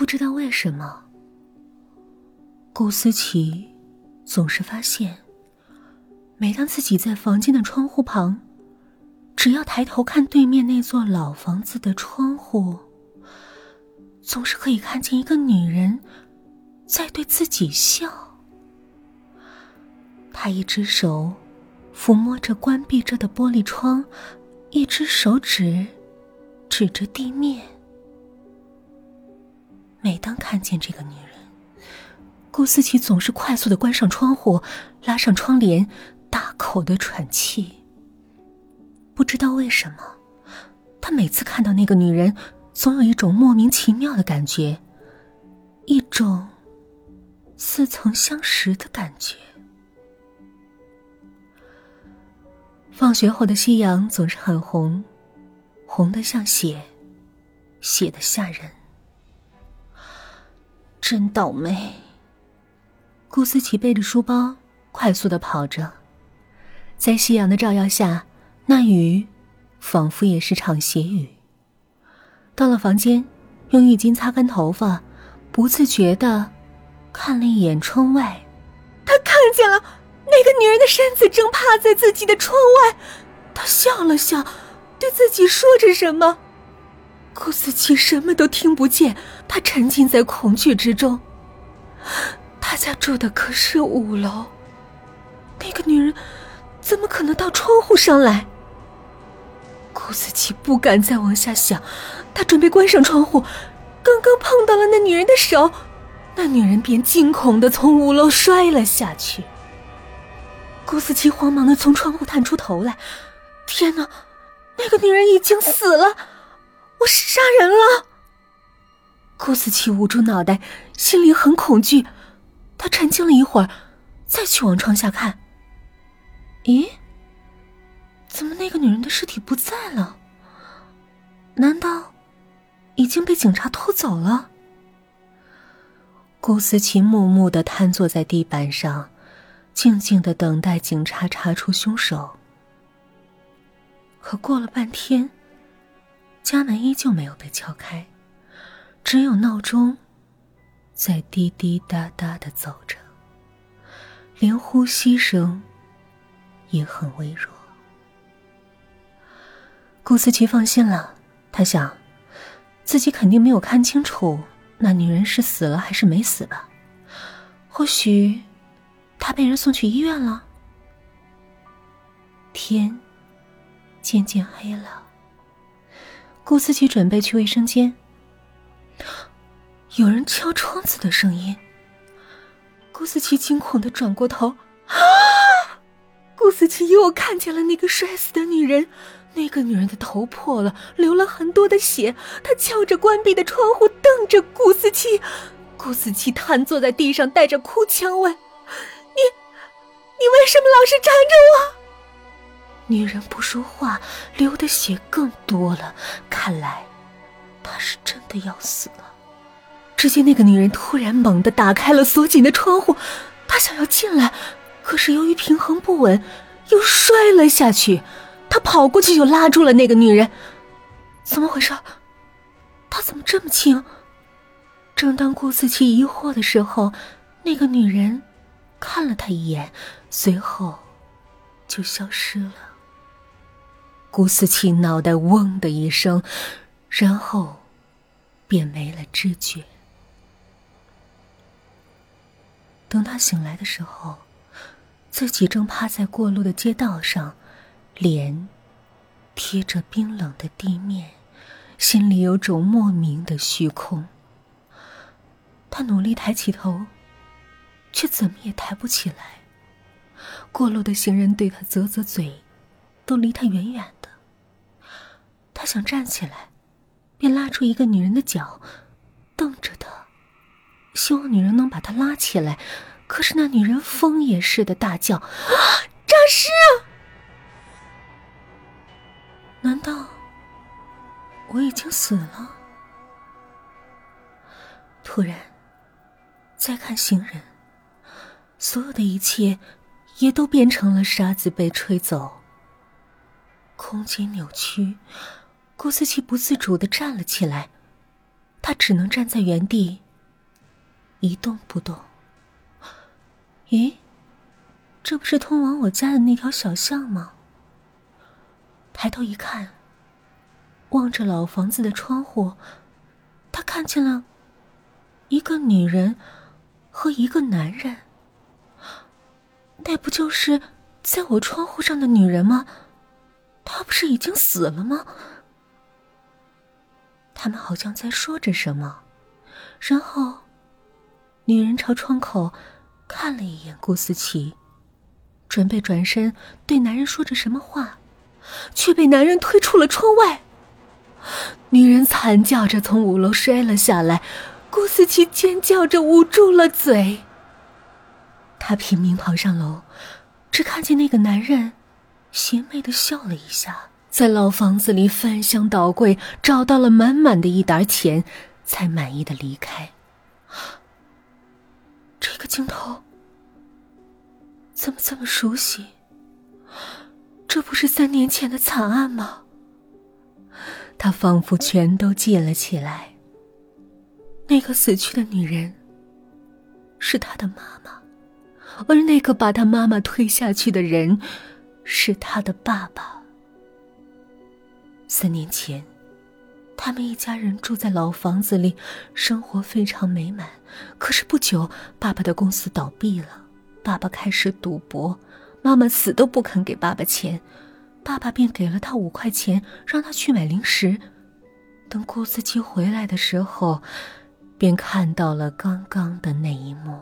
不知道为什么，顾思琪总是发现，每当自己在房间的窗户旁，只要抬头看对面那座老房子的窗户，总是可以看见一个女人在对自己笑。她一只手抚摸着关闭着的玻璃窗，一只手指指着地面。每当看见这个女人，顾思琪总是快速的关上窗户，拉上窗帘，大口的喘气。不知道为什么，他每次看到那个女人，总有一种莫名其妙的感觉，一种似曾相识的感觉。放学后的夕阳总是很红，红的像血，血的吓人。真倒霉。顾思琪背着书包，快速的跑着，在夕阳的照耀下，那雨仿佛也是场斜雨。到了房间，用浴巾擦干头发，不自觉的看了一眼窗外，他看见了那个女人的身子正趴在自己的窗外，他笑了笑，对自己说着什么。顾思琪什么都听不见，她沉浸在恐惧之中。他家住的可是五楼，那个女人怎么可能到窗户上来？顾思琪不敢再往下想，她准备关上窗户，刚刚碰到了那女人的手，那女人便惊恐的从五楼摔了下去。顾思琪慌忙的从窗户探出头来，天哪，那个女人已经死了！我是杀人了。顾思琪捂住脑袋，心里很恐惧。他沉静了一会儿，再去往窗下看。咦，怎么那个女人的尸体不在了？难道已经被警察偷走了？顾思琪木木的瘫坐在地板上，静静的等待警察查出凶手。可过了半天。家门依旧没有被敲开，只有闹钟在滴滴答答的走着，连呼吸声也很微弱。顾思琪放心了，他想，自己肯定没有看清楚那女人是死了还是没死吧？或许她被人送去医院了。天渐渐黑了。顾思琪准备去卫生间，有人敲窗子的声音。顾思琪惊恐的转过头，啊！顾思琪又看见了那个摔死的女人，那个女人的头破了，流了很多的血。她敲着关闭的窗户，瞪着顾思琪。顾思琪瘫坐在地上，带着哭腔问：“你，你为什么老是缠着我？”女人不说话，流的血更多了。看来，他是真的要死了。只见那个女人突然猛地打开了锁紧的窗户，她想要进来，可是由于平衡不稳，又摔了下去。她跑过去就拉住了那个女人。怎么回事？她怎么这么轻？正当顾思琪疑惑的时候，那个女人看了她一眼，随后就消失了。顾思琪脑袋嗡的一声，然后便没了知觉。等他醒来的时候，自己正趴在过路的街道上，脸贴着冰冷的地面，心里有种莫名的虚空。他努力抬起头，却怎么也抬不起来。过路的行人对他啧啧嘴，都离他远远。他想站起来，便拉住一个女人的脚，瞪着她，希望女人能把他拉起来。可是那女人疯也似的大叫：“啊，诈尸！难道我已经死了？”突然，再看行人，所有的一切也都变成了沙子被吹走，空间扭曲。顾思琪不自主的站了起来，他只能站在原地，一动不动。咦，这不是通往我家的那条小巷吗？抬头一看，望着老房子的窗户，他看见了一个女人和一个男人。那不就是在我窗户上的女人吗？她不是已经死了吗？他们好像在说着什么，然后，女人朝窗口看了一眼顾思琪，准备转身对男人说着什么话，却被男人推出了窗外。女人惨叫着从五楼摔了下来，顾思琪尖叫着捂住了嘴。她拼命跑上楼，只看见那个男人邪魅的笑了一下。在老房子里翻箱倒柜，找到了满满的一沓钱，才满意的离开。这个镜头怎么这么熟悉？这不是三年前的惨案吗？他仿佛全都记了起来。那个死去的女人是他的妈妈，而那个把他妈妈推下去的人是他的爸爸。三年前，他们一家人住在老房子里，生活非常美满。可是不久，爸爸的公司倒闭了，爸爸开始赌博，妈妈死都不肯给爸爸钱，爸爸便给了他五块钱，让他去买零食。等顾思琪回来的时候，便看到了刚刚的那一幕。